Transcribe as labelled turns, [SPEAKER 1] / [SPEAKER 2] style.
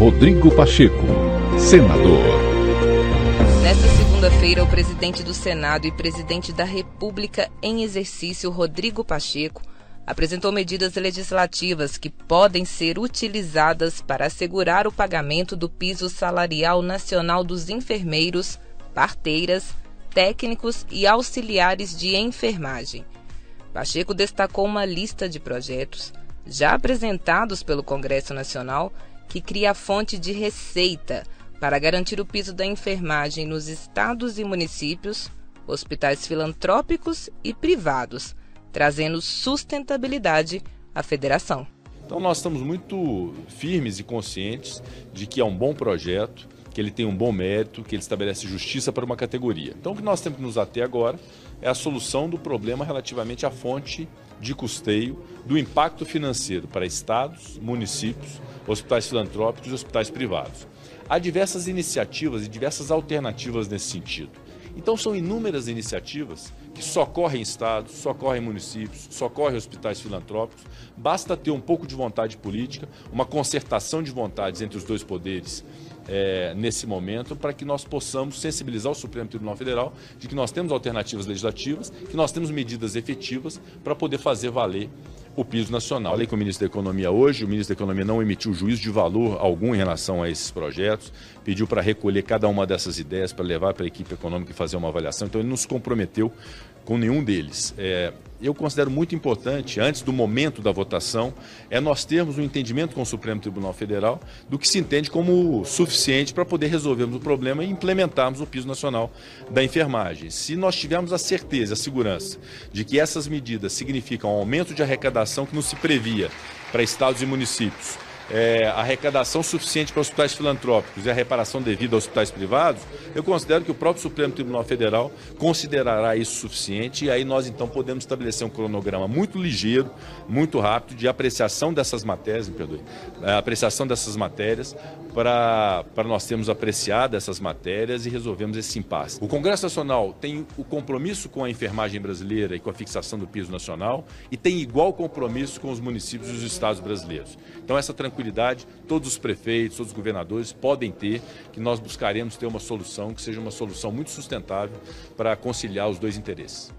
[SPEAKER 1] Rodrigo Pacheco, senador.
[SPEAKER 2] Nesta segunda-feira, o presidente do Senado e presidente da República em exercício, Rodrigo Pacheco, apresentou medidas legislativas que podem ser utilizadas para assegurar o pagamento do piso salarial nacional dos enfermeiros, parteiras, técnicos e auxiliares de enfermagem. Pacheco destacou uma lista de projetos já apresentados pelo Congresso Nacional que cria a fonte de receita para garantir o piso da enfermagem nos estados e municípios, hospitais filantrópicos e privados, trazendo sustentabilidade à federação.
[SPEAKER 3] Então nós estamos muito firmes e conscientes de que é um bom projeto, que ele tem um bom mérito, que ele estabelece justiça para uma categoria. Então o que nós temos que nos ater agora é a solução do problema relativamente à fonte de custeio do impacto financeiro para estados, municípios, hospitais filantrópicos e hospitais privados. Há diversas iniciativas e diversas alternativas nesse sentido. Então são inúmeras iniciativas que socorrem estados, socorrem municípios, socorrem hospitais filantrópicos. Basta ter um pouco de vontade política, uma concertação de vontades entre os dois poderes é, nesse momento para que nós possamos sensibilizar o Supremo Tribunal Federal de que nós temos alternativas legislativas, que nós temos medidas efetivas para poder fazer valer o piso nacional. Falei com o ministro da Economia hoje, o ministro da Economia não emitiu juízo de valor algum em relação a esses projetos, pediu para recolher cada uma dessas ideias, para levar para a equipe econômica e fazer uma avaliação, então ele não se comprometeu com nenhum deles. É, eu considero muito importante, antes do momento da votação, é nós termos um entendimento com o Supremo Tribunal Federal do que se entende como suficiente para poder resolvermos o problema e implementarmos o piso nacional da enfermagem. Se nós tivermos a certeza, a segurança de que essas medidas significam um aumento de arrecadação que não se previa para estados e municípios, é, arrecadação suficiente para hospitais filantrópicos e a reparação devida aos hospitais privados, eu considero que o próprio Supremo Tribunal Federal considerará isso suficiente e aí nós então podemos estabelecer um cronograma muito ligeiro, muito rápido de apreciação dessas matérias, me perdoe, é, apreciação dessas matérias para, para nós termos apreciado essas matérias e resolvemos esse impasse. O Congresso Nacional tem o compromisso com a enfermagem brasileira e com a fixação do piso nacional e tem igual compromisso com os municípios e os estados brasileiros. Então essa tranquilidade todos os prefeitos, todos os governadores podem ter, que nós buscaremos ter uma solução que seja uma solução muito sustentável para conciliar os dois interesses.